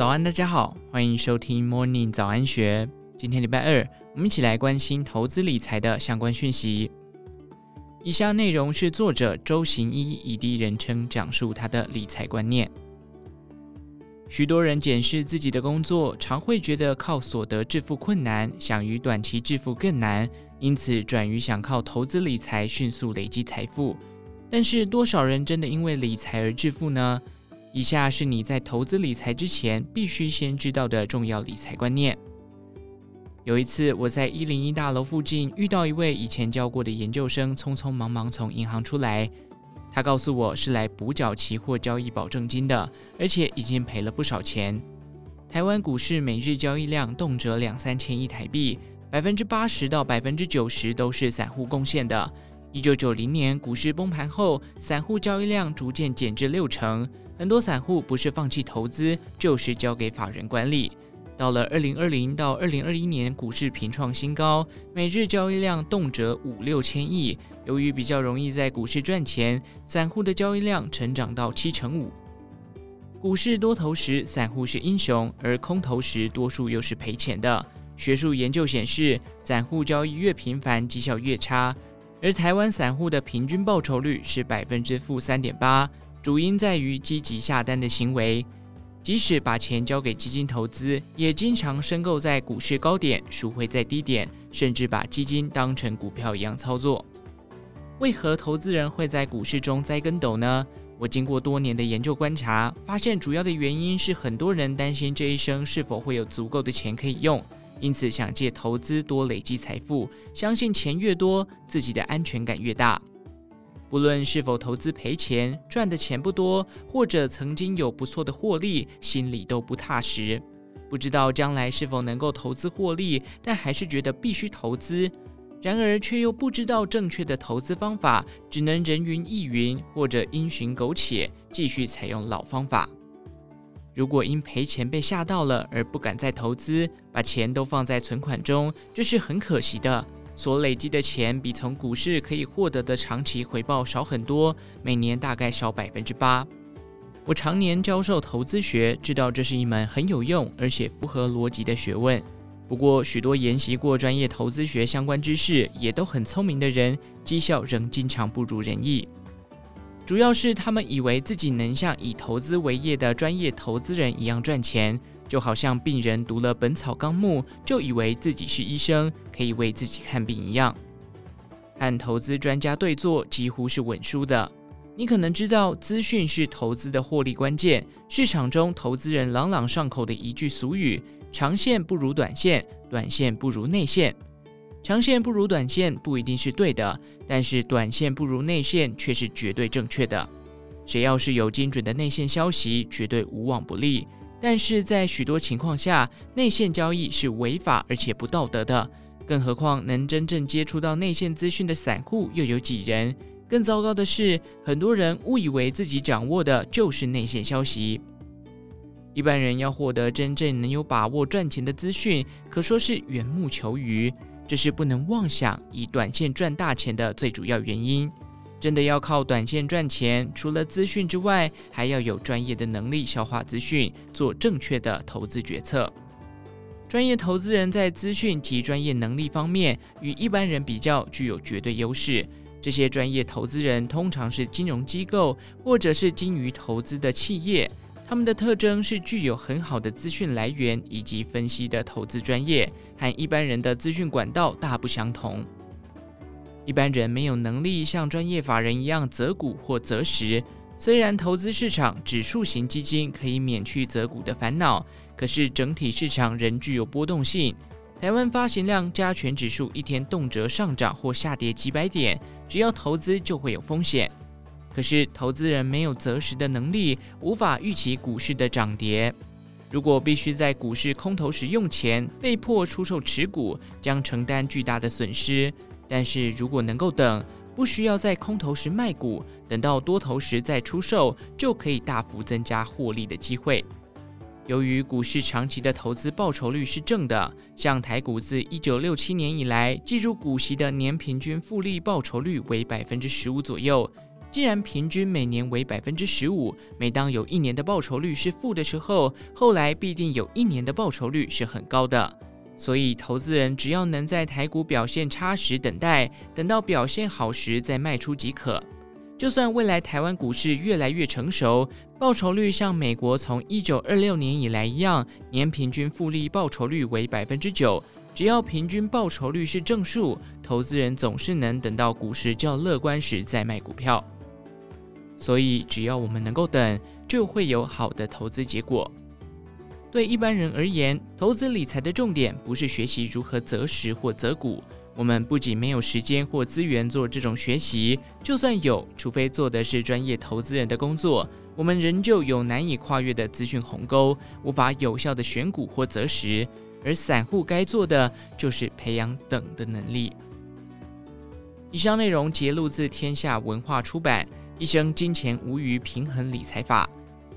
早安，大家好，欢迎收听 Morning 早安学。今天礼拜二，我们一起来关心投资理财的相关讯息。以下内容是作者周行一以第一人称讲述他的理财观念。许多人检视自己的工作，常会觉得靠所得致富困难，想于短期致富更难，因此转于想靠投资理财迅速累积财富。但是，多少人真的因为理财而致富呢？以下是你在投资理财之前必须先知道的重要理财观念。有一次，我在一零一大楼附近遇到一位以前教过的研究生，匆匆忙忙从银行出来。他告诉我是来补缴期货交易保证金的，而且已经赔了不少钱。台湾股市每日交易量动辄两三千亿台币，百分之八十到百分之九十都是散户贡献的。一九九零年股市崩盘后，散户交易量逐渐减至六成。很多散户不是放弃投资，就是交给法人管理。到了二零二零到二零二一年，股市频创新高，每日交易量动辄五六千亿。由于比较容易在股市赚钱，散户的交易量成长到七成五。股市多头时，散户是英雄；而空头时，多数又是赔钱的。学术研究显示，散户交易越频繁，绩效越差。而台湾散户的平均报酬率是百分之负三点八。主因在于积极下单的行为，即使把钱交给基金投资，也经常申购在股市高点，赎回在低点，甚至把基金当成股票一样操作。为何投资人会在股市中栽跟斗呢？我经过多年的研究观察，发现主要的原因是很多人担心这一生是否会有足够的钱可以用，因此想借投资多累积财富，相信钱越多，自己的安全感越大。不论是否投资赔钱，赚的钱不多，或者曾经有不错的获利，心里都不踏实。不知道将来是否能够投资获利，但还是觉得必须投资。然而却又不知道正确的投资方法，只能人云亦云，或者因循苟且，继续采用老方法。如果因赔钱被吓到了而不敢再投资，把钱都放在存款中，这是很可惜的。所累积的钱比从股市可以获得的长期回报少很多，每年大概少百分之八。我常年教授投资学，知道这是一门很有用而且符合逻辑的学问。不过，许多研习过专业投资学相关知识也都很聪明的人，绩效仍经常不如人意。主要是他们以为自己能像以投资为业的专业投资人一样赚钱。就好像病人读了《本草纲目》，就以为自己是医生，可以为自己看病一样。和投资专家对坐，几乎是稳输的。你可能知道，资讯是投资的获利关键。市场中投资人朗朗上口的一句俗语：“长线不如短线，短线不如内线。”长线不如短线不一定是对的，但是短线不如内线却是绝对正确的。谁要是有精准的内线消息，绝对无往不利。但是在许多情况下，内线交易是违法而且不道德的。更何况能真正接触到内线资讯的散户又有几人？更糟糕的是，很多人误以为自己掌握的就是内线消息。一般人要获得真正能有把握赚钱的资讯，可说是缘木求鱼，这是不能妄想以短线赚大钱的最主要原因。真的要靠短线赚钱，除了资讯之外，还要有专业的能力消化资讯，做正确的投资决策。专业投资人在资讯及专业能力方面与一般人比较具有绝对优势。这些专业投资人通常是金融机构或者是精于投资的企业，他们的特征是具有很好的资讯来源以及分析的投资专业，和一般人的资讯管道大不相同。一般人没有能力像专业法人一样择股或择时。虽然投资市场指数型基金可以免去择股的烦恼，可是整体市场仍具有波动性。台湾发行量加权指数一天动辄上涨或下跌几百点，只要投资就会有风险。可是投资人没有择时的能力，无法预期股市的涨跌。如果必须在股市空头时用钱，被迫出售持股，将承担巨大的损失。但是如果能够等，不需要在空头时卖股，等到多头时再出售，就可以大幅增加获利的机会。由于股市长期的投资报酬率是正的，像台股自一九六七年以来计入股息的年平均复利报酬率为百分之十五左右，既然平均每年为百分之十五，每当有一年的报酬率是负的时候，后来必定有一年的报酬率是很高的。所以，投资人只要能在台股表现差时等待，等到表现好时再卖出即可。就算未来台湾股市越来越成熟，报酬率像美国从一九二六年以来一样，年平均复利报酬率为百分之九。只要平均报酬率是正数，投资人总是能等到股市较乐观时再卖股票。所以，只要我们能够等，就会有好的投资结果。对一般人而言，投资理财的重点不是学习如何择时或择股。我们不仅没有时间或资源做这种学习，就算有，除非做的是专业投资人的工作，我们仍旧有难以跨越的资讯鸿沟，无法有效的选股或择时。而散户该做的就是培养等的能力。以上内容节录自天下文化出版《一生金钱无虞平衡理财法》，